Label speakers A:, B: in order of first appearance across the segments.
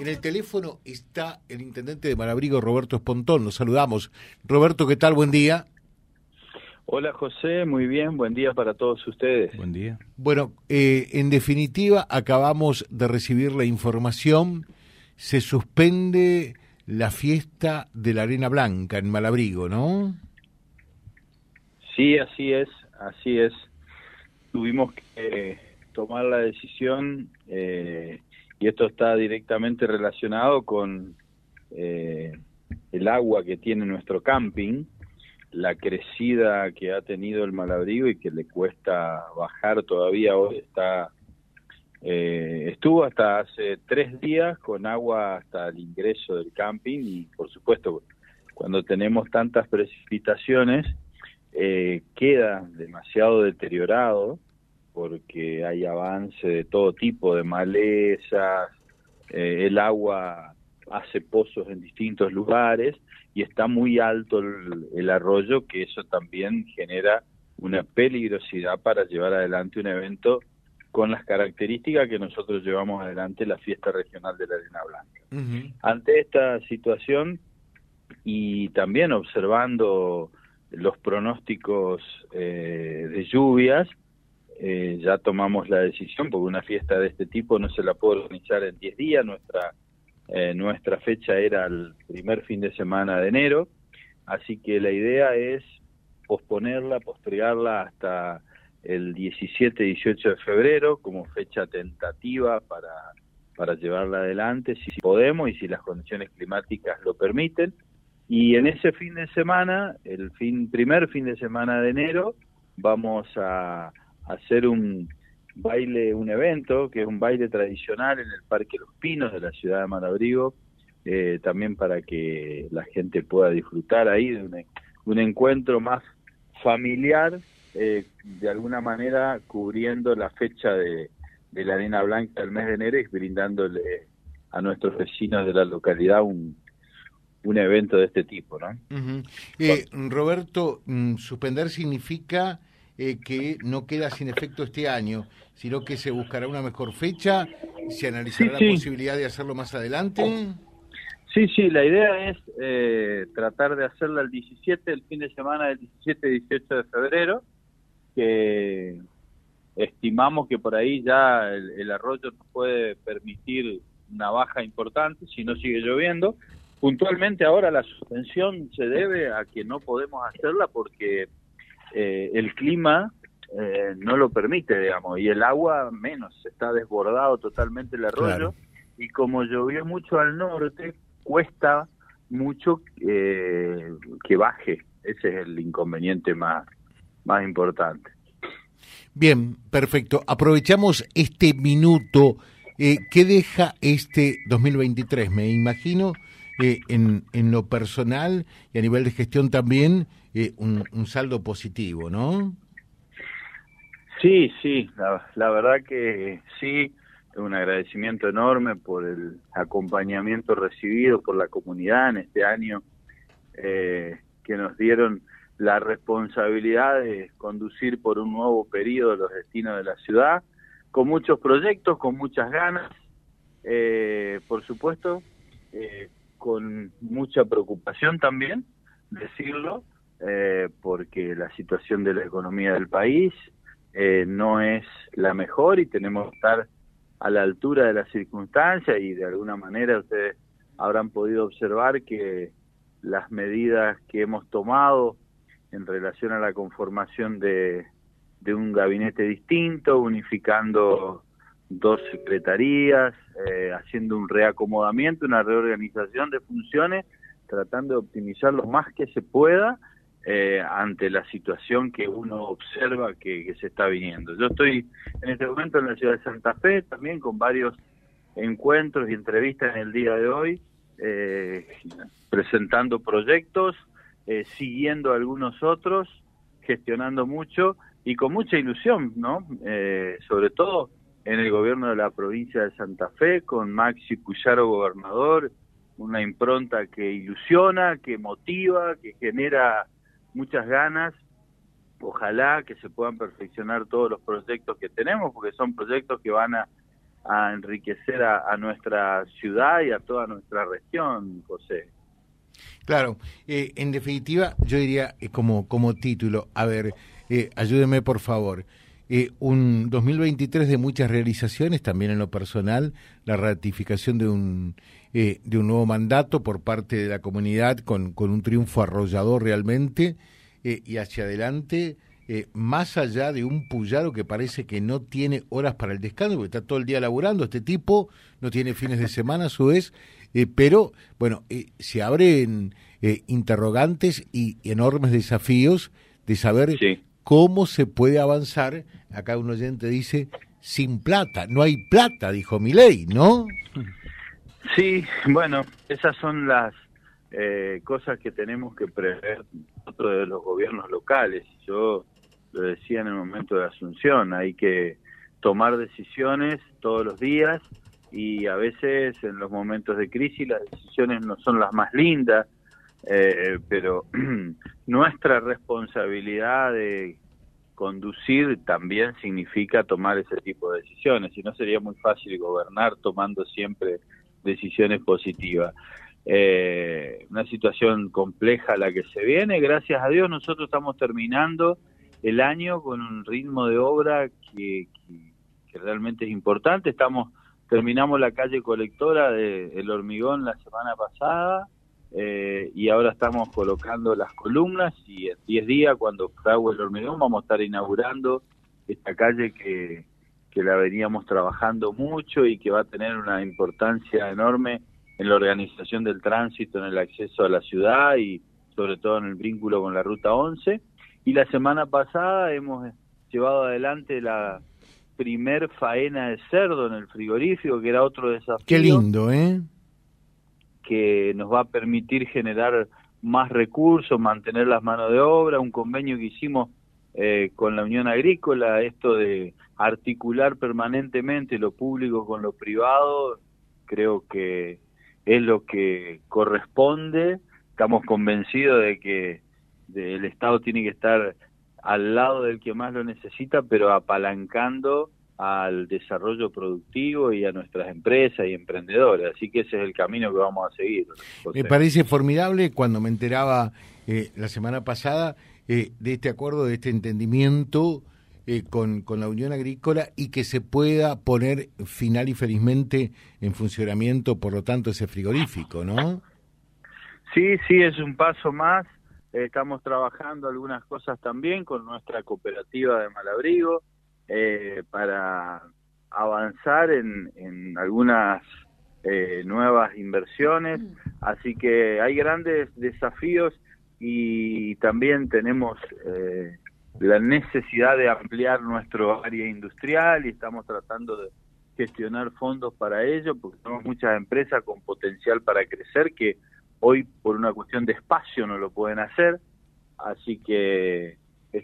A: En el teléfono está el intendente de Malabrigo, Roberto Espontón. Nos saludamos. Roberto, ¿qué tal? Buen día.
B: Hola José, muy bien, buen día para todos ustedes.
A: Buen día. Bueno, eh, en definitiva, acabamos de recibir la información, se suspende la fiesta de la Arena Blanca en Malabrigo, ¿no?
B: Sí, así es, así es. Tuvimos que tomar la decisión eh, y esto está directamente relacionado con eh, el agua que tiene nuestro camping, la crecida que ha tenido el Malabrigo y que le cuesta bajar todavía. Hoy está eh, estuvo hasta hace tres días con agua hasta el ingreso del camping y por supuesto cuando tenemos tantas precipitaciones eh, queda demasiado deteriorado porque hay avance de todo tipo de malezas, eh, el agua hace pozos en distintos lugares y está muy alto el, arroyo, que eso también genera una peligrosidad para llevar adelante un evento con las características que nosotros llevamos adelante la fiesta regional de la arena blanca. Ante esta situación y también observando los pronósticos eh, de lluvias, eh, ya tomamos la decisión, porque una fiesta de este tipo no se la puede organizar en 10 días, nuestra, eh, nuestra fecha era el primer fin de semana de enero, así que la idea es posponerla, postergarla hasta el 17-18 de febrero como fecha tentativa para, para llevarla adelante, si podemos y si las condiciones climáticas lo permiten. Y en ese fin de semana, el fin, primer fin de semana de enero, vamos a hacer un baile, un evento, que es un baile tradicional en el Parque Los Pinos de la ciudad de Malabrigo, eh, también para que la gente pueda disfrutar ahí de un, encuentro más familiar, eh, de alguna manera cubriendo la fecha de, la Arena Blanca del mes de enero y brindándole a nuestros vecinos de la localidad un, un evento de este tipo, ¿no?
A: Eh, Roberto, mm, suspender significa eh, que no queda sin efecto este año, sino que se buscará una mejor fecha, se analizará la posibilidad de hacerlo más adelante.
B: Sí, sí, la idea es eh, tratar de hacerla el 17, el fin de semana del 17-18 de febrero, que estimamos que por ahí ya el, arroyo nos puede permitir una baja importante si no sigue lloviendo. Puntualmente ahora la suspensión se debe a que no podemos hacerla porque eh, el clima eh, no lo permite, digamos, y el agua menos, está desbordado totalmente el arroyo, y como llovió mucho al norte, cuesta mucho eh, que baje, ese es el inconveniente más, más importante.
A: Bien, perfecto. Aprovechamos este minuto. Eh, ¿Qué deja este 2023? Me imagino en, en lo personal y a nivel de gestión también eh, un, saldo positivo, ¿no?
B: Sí, sí, la, verdad que sí, un agradecimiento enorme por el acompañamiento recibido por la comunidad en este año eh, que nos dieron la responsabilidad de conducir por un nuevo periodo los destinos de la ciudad, con muchos proyectos, con muchas ganas, eh, por supuesto, con mucha preocupación también, decirlo, eh, porque la situación de la economía del país eh, no es la mejor y tenemos que estar a la altura de las circunstancias y de alguna manera ustedes habrán podido observar que las medidas que hemos tomado en relación a la conformación de, de un gabinete distinto, unificando dos secretarías, eh, haciendo un reacomodamiento, una reorganización de funciones, tratando de optimizar lo más que se pueda eh, ante la situación que uno observa que, se está viniendo. Yo estoy en este momento en la ciudad de Santa Fe, también con varios encuentros y entrevistas en el día de hoy, eh, presentando proyectos, eh, siguiendo algunos otros, gestionando mucho y con mucha ilusión, ¿no? sobre todo en el gobierno de la provincia de Santa Fe, con Maxi Puyaro gobernador, una impronta que ilusiona, que motiva, que genera muchas ganas. Ojalá que se puedan perfeccionar todos los proyectos que tenemos, porque son proyectos que van a, a enriquecer a, nuestra ciudad y a toda nuestra región, José.
A: Claro, eh, en definitiva, yo diría eh, como, como título, a ver, eh, ayúdeme por favor, eh, un 2023 de muchas realizaciones, también en lo personal, la ratificación de un, eh, de un nuevo mandato por parte de la comunidad con, con un triunfo arrollador realmente, eh, y hacia adelante, más allá de un Puyaro que parece que no tiene horas para el descanso, porque está todo el día laburando, este tipo no tiene fines de semana a su vez, pero bueno, se abren interrogantes y enormes desafíos de saber cómo se puede avanzar. Acá un oyente dice, sin plata. No hay plata, dijo mi ley, ¿no?
B: Sí, bueno, esas son las eh, cosas que tenemos que prever nosotros de los gobiernos locales. Yo lo decía en el momento de Asunción, hay que tomar decisiones todos los días y a veces en los momentos de crisis las decisiones no son las más lindas, eh, pero nuestra responsabilidad de conducir también significa tomar ese tipo de decisiones, y no sería muy fácil gobernar tomando siempre decisiones positivas. Eh, una situación compleja la que se viene, gracias a Dios nosotros estamos terminando el año con un ritmo de obra que, que, realmente es importante, estamos terminamos la calle colectora de El Hormigón la semana pasada, eh, y ahora estamos colocando las columnas y en 10 días cuando frague el hormigón vamos a estar inaugurando esta calle que, que la veníamos trabajando mucho y que va a tener una importancia enorme en la organización del tránsito, en el acceso a la ciudad y sobre todo en el vínculo con la Ruta 11. Y la semana pasada hemos llevado adelante la primer faena de cerdo en el frigorífico, que era otro desafío.
A: Qué lindo, ¿eh?
B: Que nos va a permitir generar más recursos, mantener las manos de obra, un convenio que hicimos eh, con la Unión Agrícola, esto de articular permanentemente lo público con lo privado, creo que es lo que corresponde. Estamos convencidos de que el Estado tiene que estar al lado del que más lo necesita, pero apalancando al desarrollo productivo y a nuestras empresas y emprendedores. Así que ese es el camino que vamos a seguir.
A: Me parece formidable cuando me enteraba eh, la semana pasada eh, de este acuerdo, de este entendimiento eh, con, con la Unión Agrícola y que se pueda poner final y felizmente en funcionamiento, por lo tanto, ese frigorífico, ¿no?
B: Sí, sí, es un paso más. Estamos trabajando algunas cosas también con nuestra cooperativa de Malabrigo eh, para avanzar en, en algunas eh, nuevas inversiones, mm. así que hay grandes desafíos y también tenemos eh, la necesidad de ampliar nuestro área industrial y estamos tratando de gestionar fondos para ello porque tenemos muchas empresas con potencial para crecer que hoy por una cuestión de espacio no lo pueden hacer, así que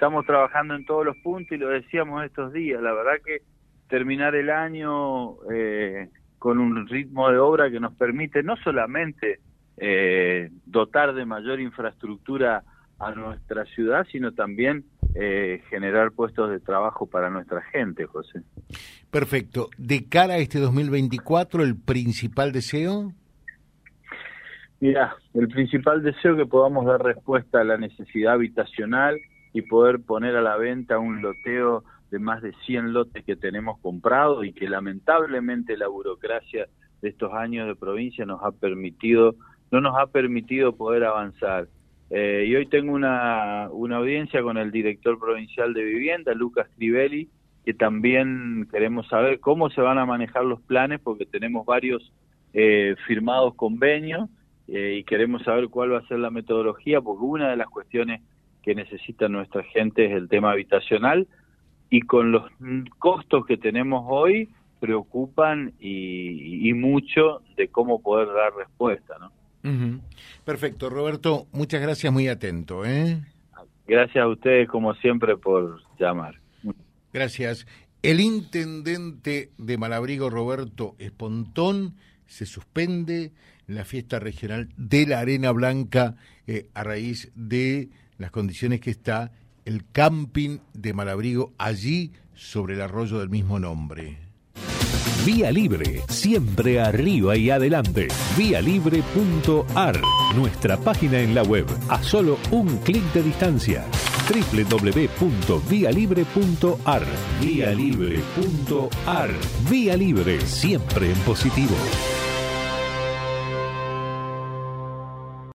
B: estamos trabajando en todos los puntos y lo decíamos estos días, la verdad que terminar el año eh, con un ritmo de obra que nos permite no solamente eh, dotar de mayor infraestructura a nuestra ciudad, sino también eh, generar puestos de trabajo para nuestra gente, José.
A: Perfecto. De cara a este 2024, ¿el principal deseo?
B: Mira, el principal deseo que podamos dar respuesta a la necesidad habitacional y poder poner a la venta un loteo de más de 100 lotes que tenemos comprados y que lamentablemente la burocracia de estos años de provincia nos ha permitido, no nos ha permitido poder avanzar. Eh, y hoy tengo una, una audiencia con el director provincial de vivienda, Lucas Trivelli, que también queremos saber cómo se van a manejar los planes, porque tenemos varios eh, firmados convenios eh, y queremos saber cuál va a ser la metodología, porque una de las cuestiones que necesita nuestra gente es el tema habitacional y con los costos que tenemos hoy preocupan y, mucho de cómo poder dar respuesta, ¿no?
A: Perfecto, Roberto, muchas gracias, muy atento, ¿eh?
B: Gracias a ustedes como siempre por llamar.
A: Gracias. El intendente de Malabrigo, Roberto Espontón, se suspende la fiesta regional de la Arena Blanca eh, a raíz de las condiciones que está el camping de Malabrigo allí sobre el arroyo del mismo nombre.
C: Vía Libre, siempre arriba y adelante. Vialibre.ar, nuestra página en la web, a solo un clic de distancia www.vialibre.ar Vía Libre.ar Vía Libre, siempre en positivo.